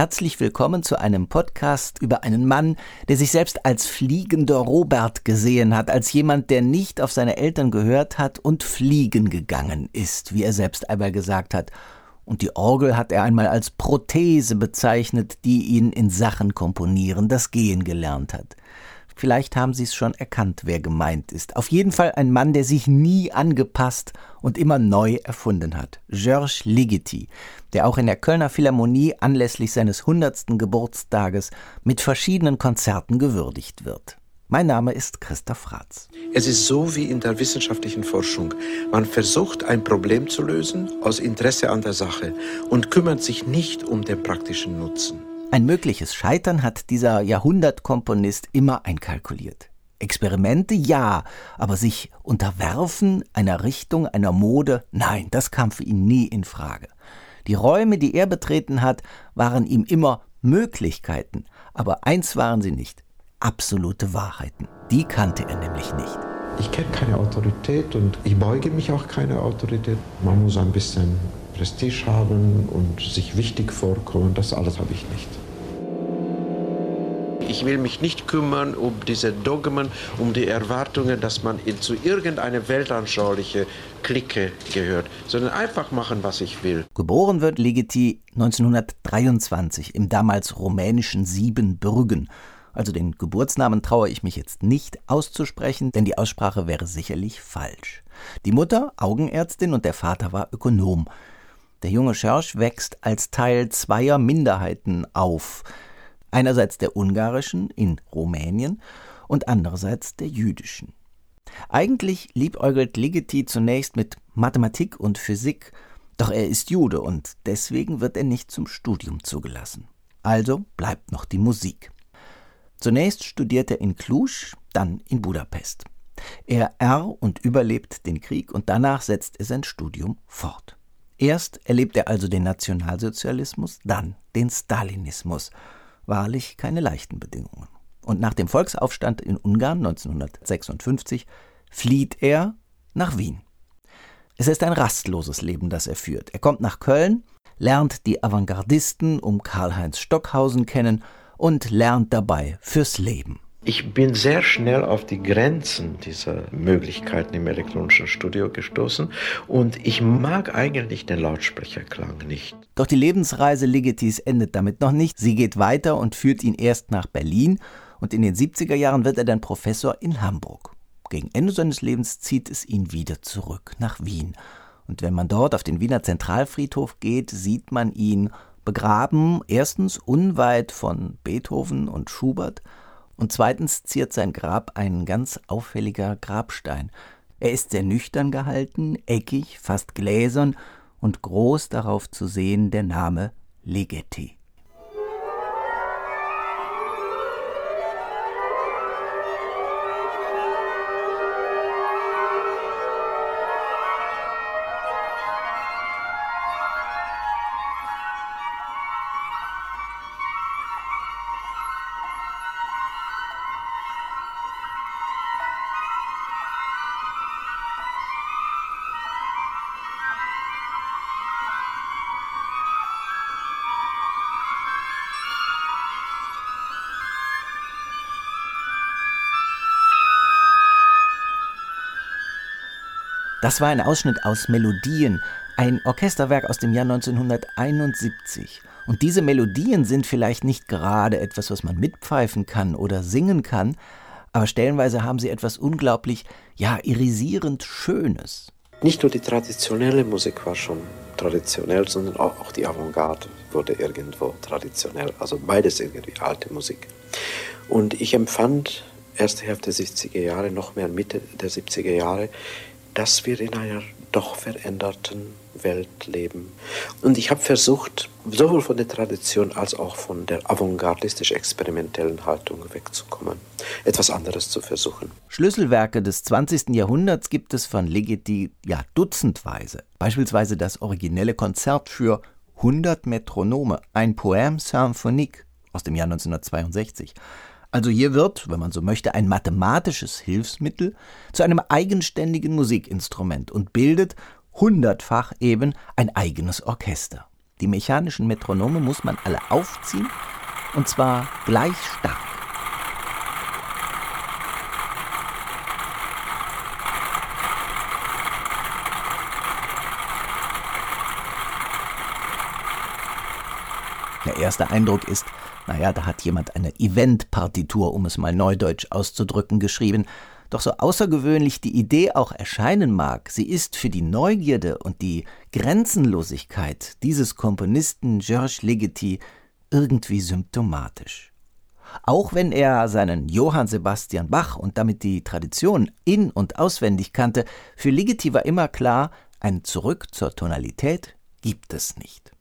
Herzlich willkommen zu einem Podcast über einen Mann, der sich selbst als fliegender Robert gesehen hat, als jemand, der nicht auf seine Eltern gehört hat und fliegen gegangen ist, wie er selbst einmal gesagt hat. Und die Orgel hat er einmal als Prothese bezeichnet, die ihn in Sachen komponieren, das Gehen gelernt hat. Vielleicht haben Sie es schon erkannt, wer gemeint ist. Auf jeden Fall ein Mann, der sich nie angepasst und immer neu erfunden hat. Georges Ligeti, der auch in der Kölner Philharmonie anlässlich seines 100. Geburtstages mit verschiedenen Konzerten gewürdigt wird. Mein Name ist Christoph Ratz. Es ist so wie in der wissenschaftlichen Forschung. Man versucht ein Problem zu lösen aus Interesse an der Sache und kümmert sich nicht um den praktischen Nutzen. Ein mögliches Scheitern hat dieser Jahrhundertkomponist immer einkalkuliert. Experimente ja, aber sich unterwerfen einer Richtung, einer Mode, nein, das kam für ihn nie in Frage. Die Räume, die er betreten hat, waren ihm immer Möglichkeiten, aber eins waren sie nicht, absolute Wahrheiten. Die kannte er nämlich nicht. Ich kenne keine Autorität und ich beuge mich auch keiner Autorität. Man muss ein bisschen Prestige haben und sich wichtig vorkommen, das alles habe ich nicht. Ich will mich nicht kümmern um diese Dogmen, um die Erwartungen, dass man in, zu irgendeiner weltanschauliche Clique gehört, sondern einfach machen, was ich will. Geboren wird Ligeti 1923 im damals rumänischen Siebenbürgen. Also den Geburtsnamen traue ich mich jetzt nicht auszusprechen, denn die Aussprache wäre sicherlich falsch. Die Mutter Augenärztin und der Vater war Ökonom. Der junge Schersch wächst als Teil zweier Minderheiten auf. Einerseits der ungarischen in Rumänien und andererseits der jüdischen. Eigentlich liebäugelt Ligeti zunächst mit Mathematik und Physik, doch er ist Jude und deswegen wird er nicht zum Studium zugelassen. Also bleibt noch die Musik. Zunächst studiert er in Cluj, dann in Budapest. Er R und überlebt den Krieg und danach setzt er sein Studium fort. Erst erlebt er also den Nationalsozialismus, dann den Stalinismus. Wahrlich keine leichten Bedingungen. Und nach dem Volksaufstand in Ungarn 1956 flieht er nach Wien. Es ist ein rastloses Leben, das er führt. Er kommt nach Köln, lernt die Avantgardisten um Karl-Heinz Stockhausen kennen und lernt dabei fürs Leben. Ich bin sehr schnell auf die Grenzen dieser Möglichkeiten im elektronischen Studio gestoßen und ich mag eigentlich den Lautsprecherklang nicht. Doch die Lebensreise Ligetis endet damit noch nicht. Sie geht weiter und führt ihn erst nach Berlin und in den 70er Jahren wird er dann Professor in Hamburg. Gegen Ende seines Lebens zieht es ihn wieder zurück nach Wien. Und wenn man dort auf den Wiener Zentralfriedhof geht, sieht man ihn begraben, erstens unweit von Beethoven und Schubert, und zweitens ziert sein Grab ein ganz auffälliger Grabstein. Er ist sehr nüchtern gehalten, eckig, fast gläsern und groß darauf zu sehen der Name Ligeti. Das war ein Ausschnitt aus Melodien, ein Orchesterwerk aus dem Jahr 1971. Und diese Melodien sind vielleicht nicht gerade etwas, was man mitpfeifen kann oder singen kann, aber stellenweise haben sie etwas unglaublich, ja, irisierend Schönes. Nicht nur die traditionelle Musik war schon traditionell, sondern auch, die Avantgarde wurde irgendwo traditionell. Also beides irgendwie alte Musik. Und ich empfand erste Hälfte der 70er Jahre, noch mehr Mitte der 70er Jahre, dass wir in einer doch veränderten Welt leben. Und ich habe versucht, sowohl von der Tradition als auch von der avantgardistisch-experimentellen Haltung wegzukommen, etwas anderes zu versuchen. Schlüsselwerke des 20. Jahrhunderts gibt es von Ligeti ja dutzendweise. Beispielsweise das originelle Konzert für 100 Metronome, ein Poème symphonique aus dem Jahr 1962. Also hier wird, wenn man so möchte, ein mathematisches Hilfsmittel zu einem eigenständigen Musikinstrument und bildet hundertfach eben ein eigenes Orchester. Die mechanischen Metronome muss man alle aufziehen und zwar gleich stark. Der erste Eindruck ist, naja, da hat jemand eine Event-Partitur, um es mal neudeutsch auszudrücken, geschrieben. Doch so außergewöhnlich die Idee auch erscheinen mag, sie ist für die Neugierde und die Grenzenlosigkeit dieses Komponisten Georges Ligeti irgendwie symptomatisch. Auch wenn er seinen Johann Sebastian Bach und damit die Tradition in- und auswendig kannte, für Ligeti war immer klar, ein Zurück zur Tonalität gibt es nicht.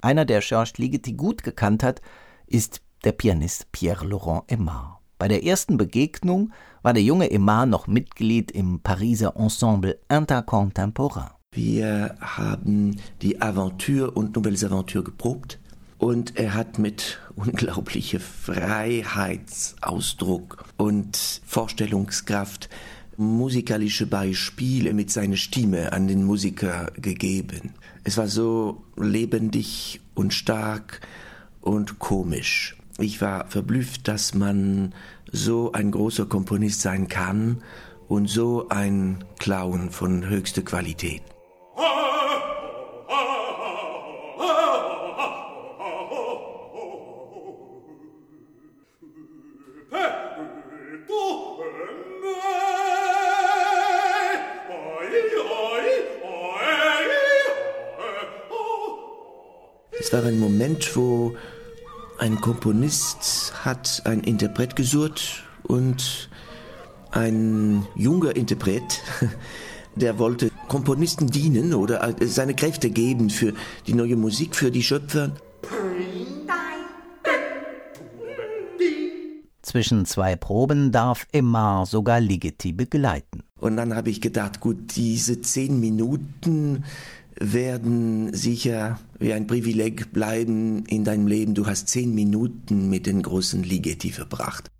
Einer, der Georges Ligeti gut gekannt hat, ist der Pianist Pierre-Laurent Aimard. Bei der ersten Begegnung war der junge Aimard noch Mitglied im Pariser Ensemble Intercontemporain. Wir haben die Aventure und Nouvelles Aventures geprobt und er hat mit unglaublicher Freiheitsausdruck und Vorstellungskraft musikalische Beispiele mit seiner Stimme an den Musiker gegeben. Es war so lebendig und stark und komisch. Ich war verblüfft, dass man so ein großer Komponist sein kann und so ein Clown von höchster Qualität. Es war ein Moment, wo ein Komponist hat ein Interpret gesucht und ein junger Interpret, der wollte Komponisten dienen oder seine Kräfte geben für die neue Musik, für die Schöpfer. Zwischen zwei Proben darf Emma sogar Ligeti begleiten. Und dann habe ich gedacht, gut, diese zehn Minuten werden sicher wie ein Privileg bleiben in deinem Leben. Du hast zehn Minuten mit den großen Ligeti verbracht.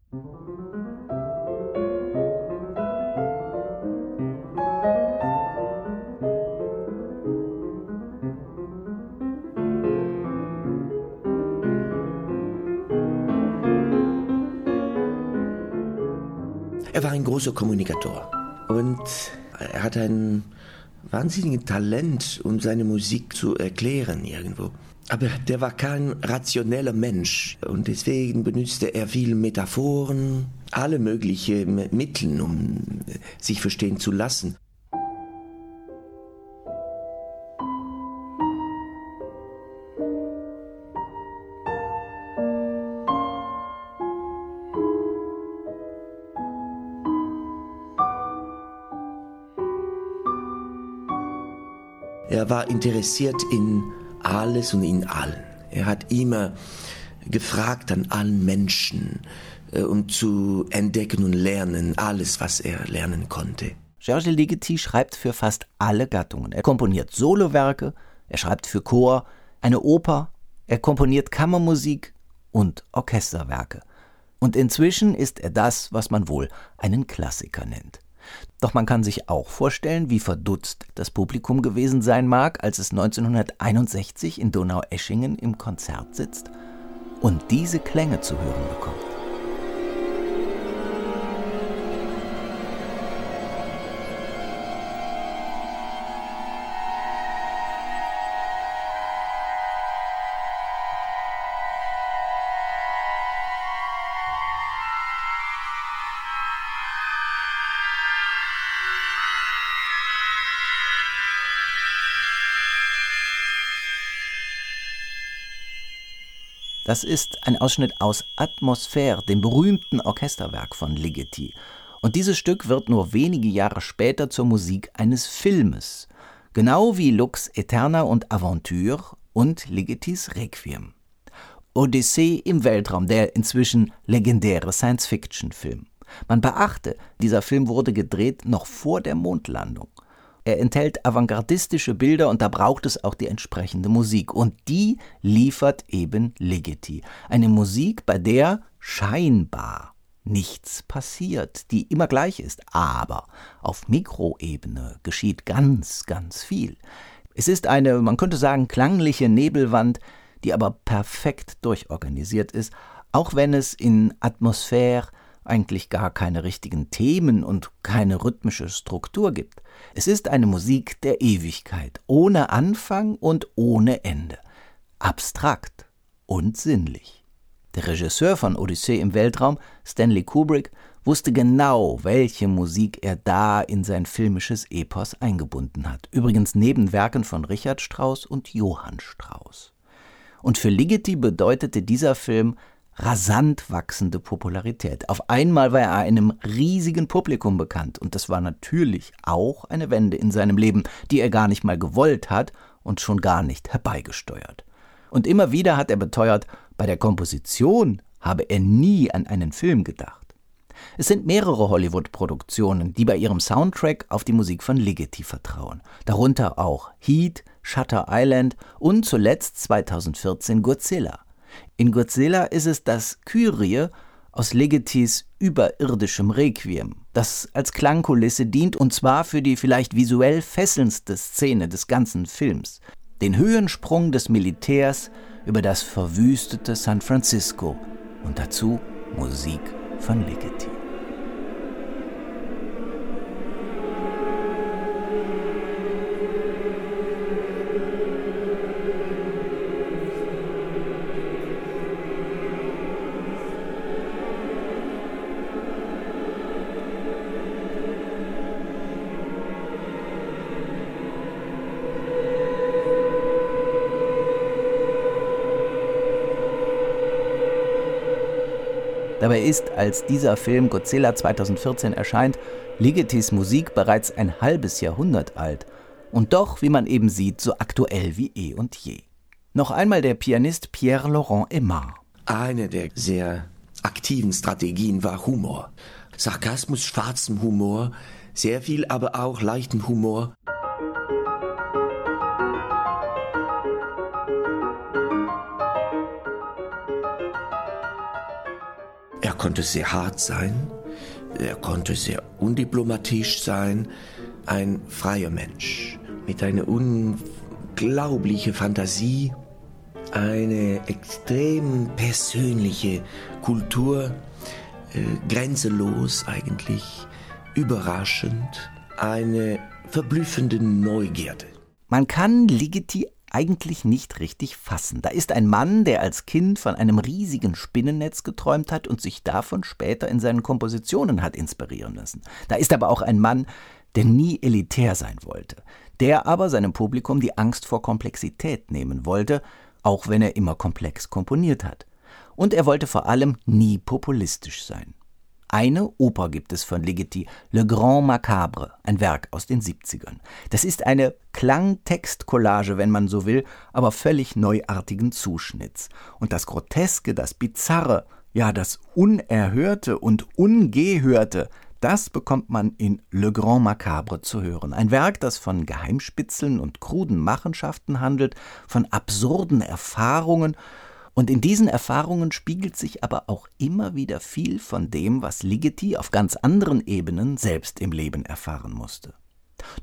Er war ein großer Kommunikator und er hat ein wahnsinnigen Talent, um seine Musik zu erklären irgendwo. Aber der war kein rationeller Mensch und deswegen benutzte er viele Metaphoren, alle möglichen Mittel, um sich verstehen zu lassen. Er war interessiert in alles und in allen. Er hat immer gefragt an allen Menschen, äh, um zu entdecken und lernen alles, was er lernen konnte. Georges Ligeti schreibt für fast alle Gattungen. Er komponiert Solowerke, er schreibt für Chor, eine Oper, er komponiert Kammermusik und Orchesterwerke. Und inzwischen ist er das, was man wohl einen Klassiker nennt. Doch man kann sich auch vorstellen, wie verdutzt das Publikum gewesen sein mag, als es 1961 in Donaueschingen im Konzert sitzt und diese Klänge zu hören bekommt. Das ist ein Ausschnitt aus Atmosphäre, dem berühmten Orchesterwerk von Ligeti. Und dieses Stück wird nur wenige Jahre später zur Musik eines Filmes, genau wie Lux Eterna und Aventure und Ligetis Requiem. Odyssee im Weltraum, der inzwischen legendäre Science-Fiction-Film. Man beachte, dieser Film wurde gedreht noch vor der Mondlandung. Er enthält avantgardistische Bilder und da braucht es auch die entsprechende Musik. Und die liefert eben Ligeti. Eine Musik, bei der scheinbar nichts passiert, die immer gleich ist. Aber auf Mikroebene geschieht ganz, ganz viel. Es ist eine, man könnte sagen, klangliche Nebelwand, die aber perfekt durchorganisiert ist, auch wenn es in Atmosphäre eigentlich gar keine richtigen Themen und keine rhythmische Struktur gibt. Es ist eine Musik der Ewigkeit, ohne Anfang und ohne Ende, abstrakt und sinnlich. Der Regisseur von Odyssee im Weltraum, Stanley Kubrick, wusste genau, welche Musik er da in sein filmisches Epos eingebunden hat. Übrigens neben Werken von Richard Strauss und Johann Strauss. Und für Ligeti bedeutete dieser Film rasant wachsende Popularität. Auf einmal war er einem riesigen Publikum bekannt und das war natürlich auch eine Wende in seinem Leben, die er gar nicht mal gewollt hat und schon gar nicht herbeigesteuert. Und immer wieder hat er beteuert, bei der Komposition habe er nie an einen Film gedacht. Es sind mehrere Hollywood-Produktionen, die bei ihrem Soundtrack auf die Musik von Ligeti vertrauen. Darunter auch Heat, Shutter Island und zuletzt 2014 Godzilla. In Godzilla ist es das Kyrie aus Legetis überirdischem Requiem, das als Klangkulisse dient und zwar für die vielleicht visuell fesselndste Szene des ganzen Films, den Höhensprung des Militärs über das verwüstete San Francisco und dazu Musik von Ligeti. Dabei ist, als dieser Film Godzilla 2014 erscheint, Ligetis Musik bereits ein halbes Jahrhundert alt und doch, wie man eben sieht, so aktuell wie eh und je. Noch einmal der Pianist Pierre-Laurent Aimard. Eine der sehr aktiven Strategien war Humor. Sarkasmus, schwarzem Humor, sehr viel aber auch leichten Humor. Konnte sehr hart sein, er konnte sehr undiplomatisch sein, ein freier Mensch mit einer unglaublichen Fantasie, eine extrem persönliche Kultur, äh, grenzenlos eigentlich, überraschend, eine verblüffende Neugierde. Man kann Ligeti eigentlich nicht richtig fassen. Da ist ein Mann, der als Kind von einem riesigen Spinnennetz geträumt hat und sich davon später in seinen Kompositionen hat inspirieren lassen. Da ist aber auch ein Mann, der nie elitär sein wollte, der aber seinem Publikum die Angst vor Komplexität nehmen wollte, auch wenn er immer komplex komponiert hat. Und er wollte vor allem nie populistisch sein. Eine Oper gibt es von Ligeti, Le Grand Macabre, ein Werk aus den 70ern. Das ist eine Klang-Text-Collage, wenn man so will, aber völlig neuartigen Zuschnitts. Und das Groteske, das Bizarre, ja, das Unerhörte und Ungehörte, das bekommt man in Le Grand Macabre zu hören. Ein Werk, das von Geheimspitzeln und kruden Machenschaften handelt, von absurden Erfahrungen und in diesen Erfahrungen spiegelt sich aber auch immer wieder viel von dem, was Ligeti auf ganz anderen Ebenen selbst im Leben erfahren musste.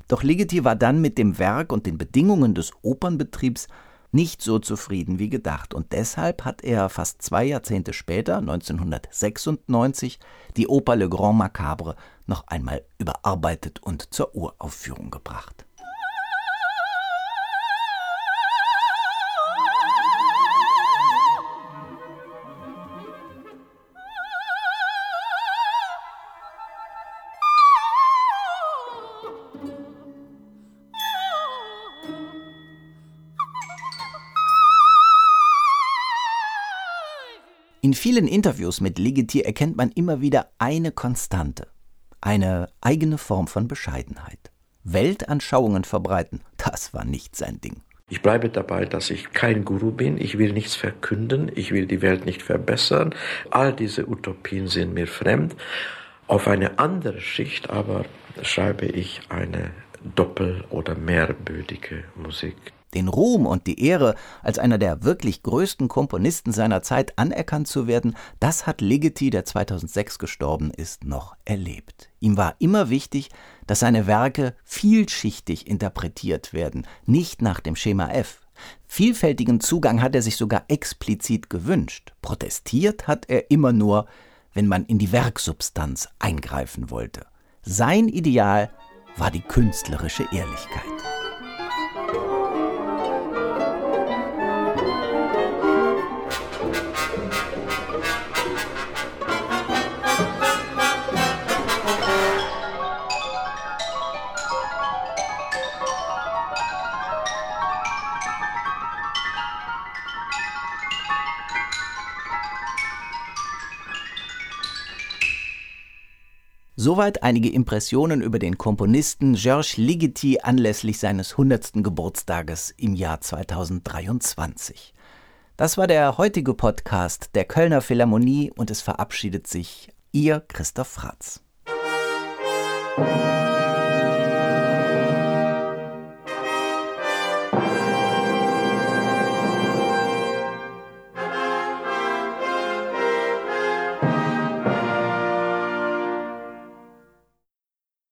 Doch Ligeti war dann mit dem Werk und den Bedingungen des Opernbetriebs nicht so zufrieden wie gedacht und deshalb hat er fast zwei Jahrzehnte später, 1996, die Oper Le Grand Macabre noch einmal überarbeitet und zur Uraufführung gebracht. In vielen Interviews mit Ligeti erkennt man immer wieder eine Konstante, eine eigene Form von Bescheidenheit. Weltanschauungen verbreiten, das war nicht sein Ding. Ich bleibe dabei, dass ich kein Guru bin. Ich will nichts verkünden. Ich will die Welt nicht verbessern. All diese Utopien sind mir fremd. Auf eine andere Schicht aber schreibe ich eine doppel- oder mehrbödige Musik. Den Ruhm und die Ehre, als einer der wirklich größten Komponisten seiner Zeit anerkannt zu werden, das hat Ligeti, der 2006 gestorben ist, noch erlebt. Ihm war immer wichtig, dass seine Werke vielschichtig interpretiert werden, nicht nach dem Schema F. Vielfältigen Zugang hat er sich sogar explizit gewünscht. Protestiert hat er immer nur, wenn man in die Werksubstanz eingreifen wollte. Sein Ideal war die künstlerische Ehrlichkeit. Soweit einige Impressionen über den Komponisten Georges Ligeti anlässlich seines 100. Geburtstages im Jahr 2023. Das war der heutige Podcast der Kölner Philharmonie und es verabschiedet sich Ihr Christoph Fratz.